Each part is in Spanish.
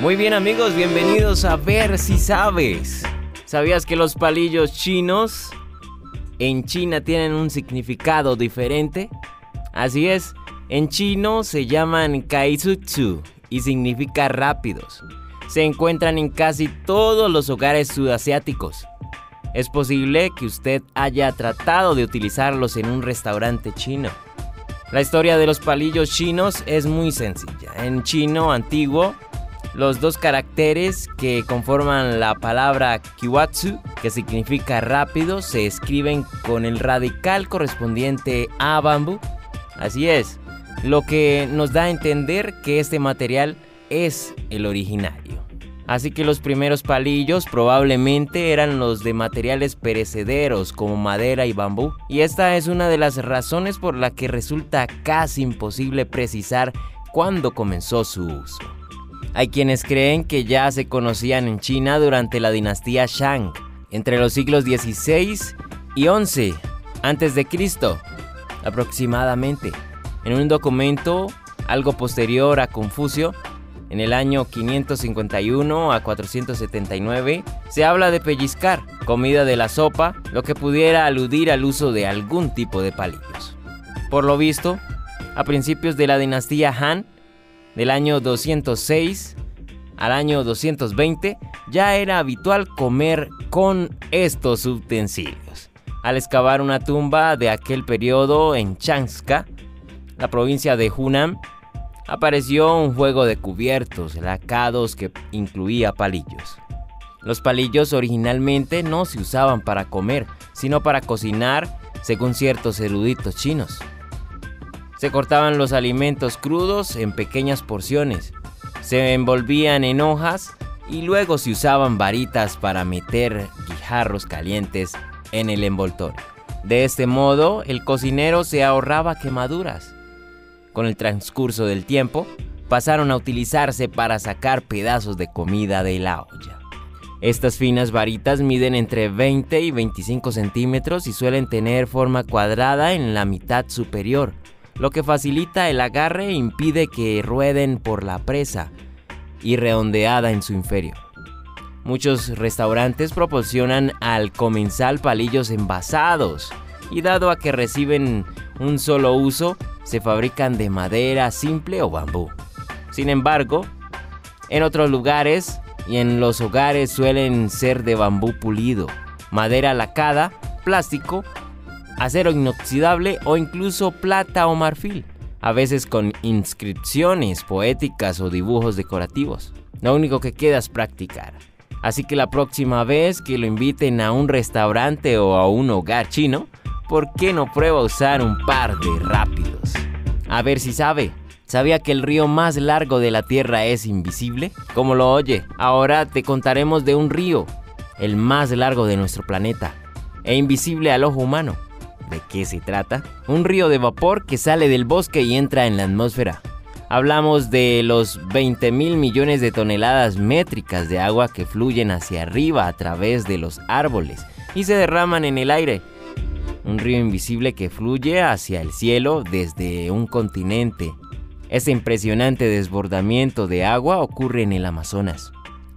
Muy bien amigos, bienvenidos a ver si sabes. ¿Sabías que los palillos chinos en China tienen un significado diferente? Así es, en chino se llaman kaizutsu y significa rápidos. Se encuentran en casi todos los hogares sudasiáticos. Es posible que usted haya tratado de utilizarlos en un restaurante chino. La historia de los palillos chinos es muy sencilla. En chino antiguo, los dos caracteres que conforman la palabra kiwatsu, que significa rápido, se escriben con el radical correspondiente a bambú. Así es, lo que nos da a entender que este material es el originario. Así que los primeros palillos probablemente eran los de materiales perecederos como madera y bambú. Y esta es una de las razones por la que resulta casi imposible precisar cuándo comenzó su uso. Hay quienes creen que ya se conocían en China durante la dinastía Shang, entre los siglos XVI y XI antes de Cristo, aproximadamente. En un documento algo posterior a Confucio, en el año 551 a 479, se habla de pellizcar, comida de la sopa, lo que pudiera aludir al uso de algún tipo de palillos. Por lo visto, a principios de la dinastía Han, del año 206 al año 220 ya era habitual comer con estos utensilios. Al excavar una tumba de aquel periodo en Changska, la provincia de Hunan, apareció un juego de cubiertos lacados que incluía palillos. Los palillos originalmente no se usaban para comer, sino para cocinar, según ciertos eruditos chinos. Se cortaban los alimentos crudos en pequeñas porciones, se envolvían en hojas y luego se usaban varitas para meter guijarros calientes en el envoltorio. De este modo, el cocinero se ahorraba quemaduras. Con el transcurso del tiempo, pasaron a utilizarse para sacar pedazos de comida de la olla. Estas finas varitas miden entre 20 y 25 centímetros y suelen tener forma cuadrada en la mitad superior, lo que facilita el agarre e impide que rueden por la presa y redondeada en su inferior. Muchos restaurantes proporcionan al comensal palillos envasados y dado a que reciben un solo uso, se fabrican de madera simple o bambú. Sin embargo, en otros lugares y en los hogares suelen ser de bambú pulido, madera lacada, plástico acero inoxidable o incluso plata o marfil, a veces con inscripciones poéticas o dibujos decorativos. Lo único que queda es practicar. Así que la próxima vez que lo inviten a un restaurante o a un hogar chino, ¿por qué no prueba usar un par de rápidos? A ver si sabe. ¿Sabía que el río más largo de la Tierra es invisible? Como lo oye, ahora te contaremos de un río, el más largo de nuestro planeta, e invisible al ojo humano. ¿De qué se trata? Un río de vapor que sale del bosque y entra en la atmósfera. Hablamos de los 20 mil millones de toneladas métricas de agua que fluyen hacia arriba a través de los árboles y se derraman en el aire. Un río invisible que fluye hacia el cielo desde un continente. Este impresionante desbordamiento de agua ocurre en el Amazonas.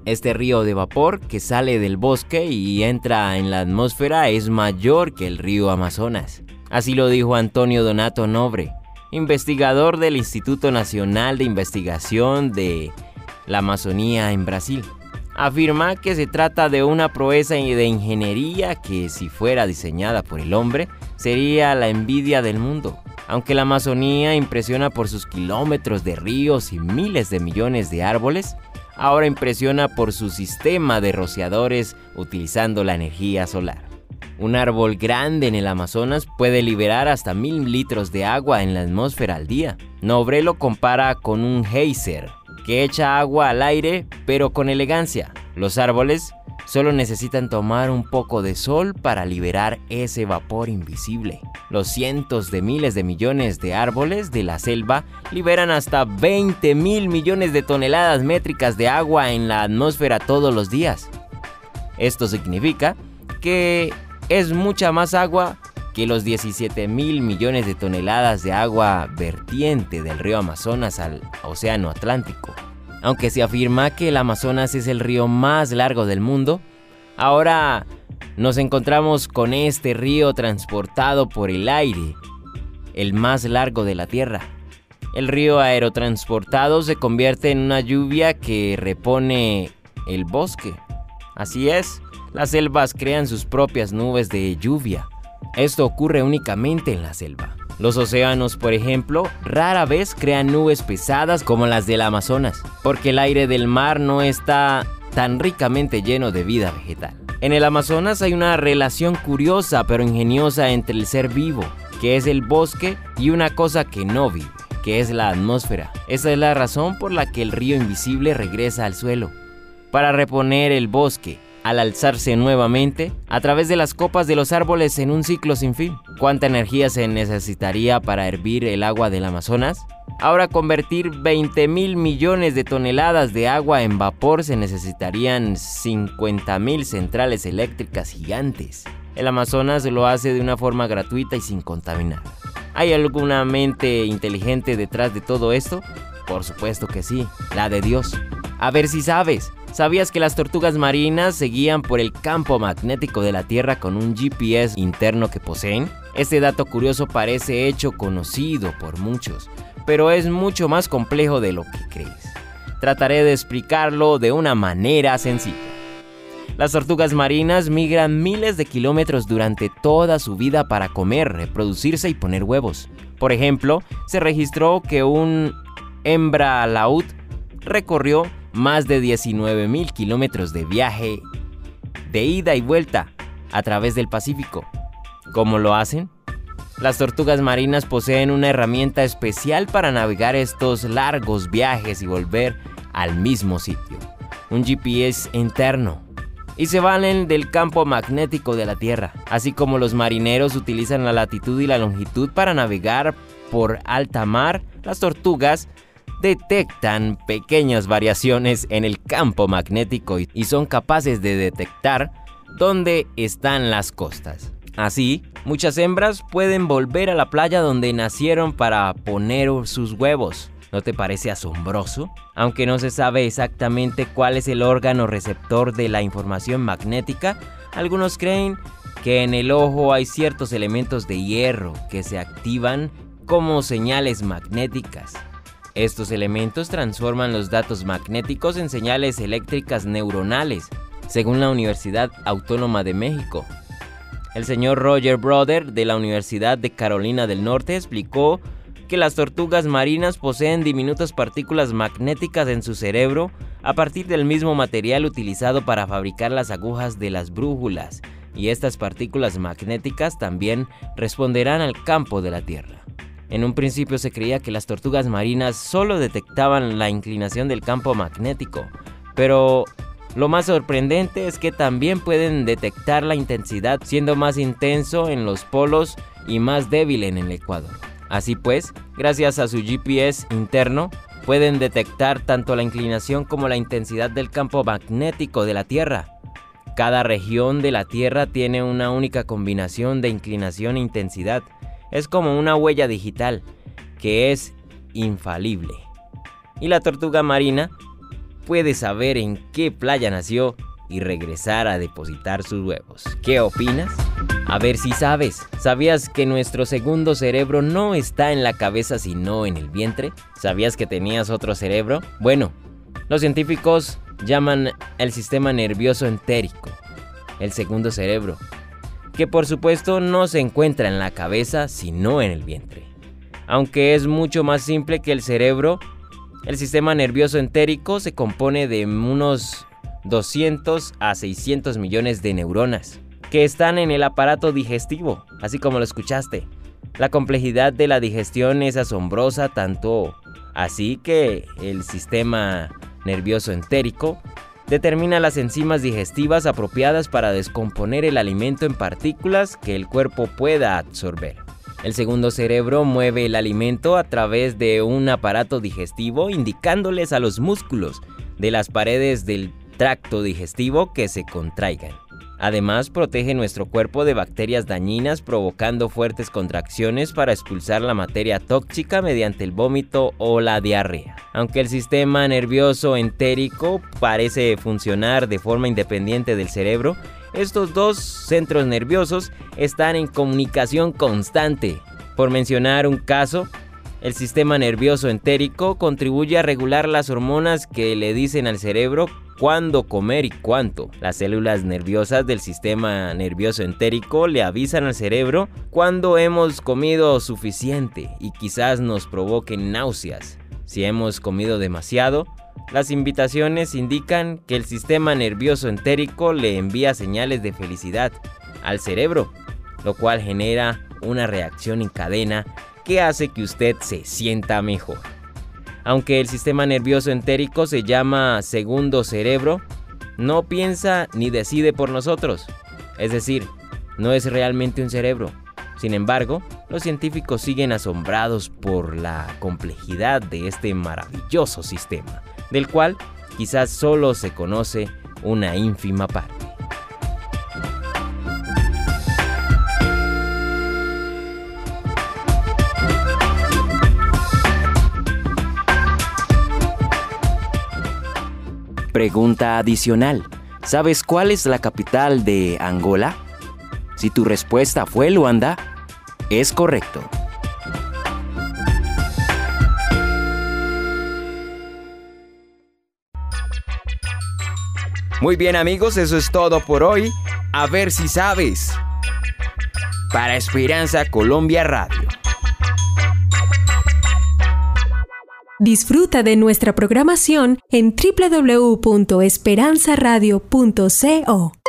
Este río de vapor que sale del bosque y entra en la atmósfera es mayor que el río Amazonas. Así lo dijo Antonio Donato Nobre, investigador del Instituto Nacional de Investigación de la Amazonía en Brasil. Afirma que se trata de una proeza de ingeniería que si fuera diseñada por el hombre sería la envidia del mundo. Aunque la Amazonía impresiona por sus kilómetros de ríos y miles de millones de árboles, ahora impresiona por su sistema de rociadores utilizando la energía solar. Un árbol grande en el Amazonas puede liberar hasta mil litros de agua en la atmósfera al día. Nobre lo compara con un geyser, que echa agua al aire pero con elegancia. Los árboles solo necesitan tomar un poco de sol para liberar ese vapor invisible. Los cientos de miles de millones de árboles de la selva liberan hasta 20 mil millones de toneladas métricas de agua en la atmósfera todos los días. Esto significa que es mucha más agua que los 17 mil millones de toneladas de agua vertiente del río Amazonas al Océano Atlántico. Aunque se afirma que el Amazonas es el río más largo del mundo, ahora nos encontramos con este río transportado por el aire, el más largo de la Tierra. El río aerotransportado se convierte en una lluvia que repone el bosque. Así es, las selvas crean sus propias nubes de lluvia. Esto ocurre únicamente en la selva. Los océanos, por ejemplo, rara vez crean nubes pesadas como las del Amazonas, porque el aire del mar no está tan ricamente lleno de vida vegetal. En el Amazonas hay una relación curiosa pero ingeniosa entre el ser vivo, que es el bosque, y una cosa que no vive, que es la atmósfera. Esa es la razón por la que el río invisible regresa al suelo, para reponer el bosque al alzarse nuevamente a través de las copas de los árboles en un ciclo sin fin. ¿Cuánta energía se necesitaría para hervir el agua del Amazonas? Ahora convertir 20 mil millones de toneladas de agua en vapor se necesitarían 50 mil centrales eléctricas gigantes. El Amazonas lo hace de una forma gratuita y sin contaminar. ¿Hay alguna mente inteligente detrás de todo esto? Por supuesto que sí, la de Dios. A ver si sabes. ¿Sabías que las tortugas marinas se guían por el campo magnético de la Tierra con un GPS interno que poseen? Este dato curioso parece hecho conocido por muchos, pero es mucho más complejo de lo que crees. Trataré de explicarlo de una manera sencilla. Las tortugas marinas migran miles de kilómetros durante toda su vida para comer, reproducirse y poner huevos. Por ejemplo, se registró que un hembra laúd recorrió más de 19.000 kilómetros de viaje de ida y vuelta a través del Pacífico. ¿Cómo lo hacen? Las tortugas marinas poseen una herramienta especial para navegar estos largos viajes y volver al mismo sitio, un GPS interno. Y se valen del campo magnético de la Tierra, así como los marineros utilizan la latitud y la longitud para navegar por alta mar, las tortugas detectan pequeñas variaciones en el campo magnético y son capaces de detectar dónde están las costas. Así, muchas hembras pueden volver a la playa donde nacieron para poner sus huevos. ¿No te parece asombroso? Aunque no se sabe exactamente cuál es el órgano receptor de la información magnética, algunos creen que en el ojo hay ciertos elementos de hierro que se activan como señales magnéticas. Estos elementos transforman los datos magnéticos en señales eléctricas neuronales, según la Universidad Autónoma de México. El señor Roger Broder de la Universidad de Carolina del Norte explicó que las tortugas marinas poseen diminutas partículas magnéticas en su cerebro a partir del mismo material utilizado para fabricar las agujas de las brújulas, y estas partículas magnéticas también responderán al campo de la Tierra. En un principio se creía que las tortugas marinas solo detectaban la inclinación del campo magnético, pero lo más sorprendente es que también pueden detectar la intensidad siendo más intenso en los polos y más débil en el ecuador. Así pues, gracias a su GPS interno, pueden detectar tanto la inclinación como la intensidad del campo magnético de la Tierra. Cada región de la Tierra tiene una única combinación de inclinación e intensidad, es como una huella digital que es infalible. Y la tortuga marina puede saber en qué playa nació y regresar a depositar sus huevos. ¿Qué opinas? A ver si sabes. ¿Sabías que nuestro segundo cerebro no está en la cabeza sino en el vientre? ¿Sabías que tenías otro cerebro? Bueno, los científicos llaman el sistema nervioso entérico, el segundo cerebro, que por supuesto no se encuentra en la cabeza sino en el vientre. Aunque es mucho más simple que el cerebro, el sistema nervioso entérico se compone de unos 200 a 600 millones de neuronas que están en el aparato digestivo, así como lo escuchaste. La complejidad de la digestión es asombrosa tanto así que el sistema nervioso entérico determina las enzimas digestivas apropiadas para descomponer el alimento en partículas que el cuerpo pueda absorber. El segundo cerebro mueve el alimento a través de un aparato digestivo indicándoles a los músculos de las paredes del tracto digestivo que se contraigan. Además, protege nuestro cuerpo de bacterias dañinas provocando fuertes contracciones para expulsar la materia tóxica mediante el vómito o la diarrea. Aunque el sistema nervioso entérico parece funcionar de forma independiente del cerebro, estos dos centros nerviosos están en comunicación constante. Por mencionar un caso, el sistema nervioso entérico contribuye a regular las hormonas que le dicen al cerebro cuándo comer y cuánto. Las células nerviosas del sistema nervioso entérico le avisan al cerebro cuándo hemos comido suficiente y quizás nos provoquen náuseas. Si hemos comido demasiado, las invitaciones indican que el sistema nervioso entérico le envía señales de felicidad al cerebro, lo cual genera una reacción en cadena que hace que usted se sienta mejor. Aunque el sistema nervioso entérico se llama segundo cerebro, no piensa ni decide por nosotros. Es decir, no es realmente un cerebro. Sin embargo, los científicos siguen asombrados por la complejidad de este maravilloso sistema, del cual quizás solo se conoce una ínfima parte. Pregunta adicional. ¿Sabes cuál es la capital de Angola? Si tu respuesta fue Luanda, es correcto. Muy bien amigos, eso es todo por hoy. A ver si sabes. Para Esperanza Colombia Radio. Disfruta de nuestra programación en www.esperanzaradio.co.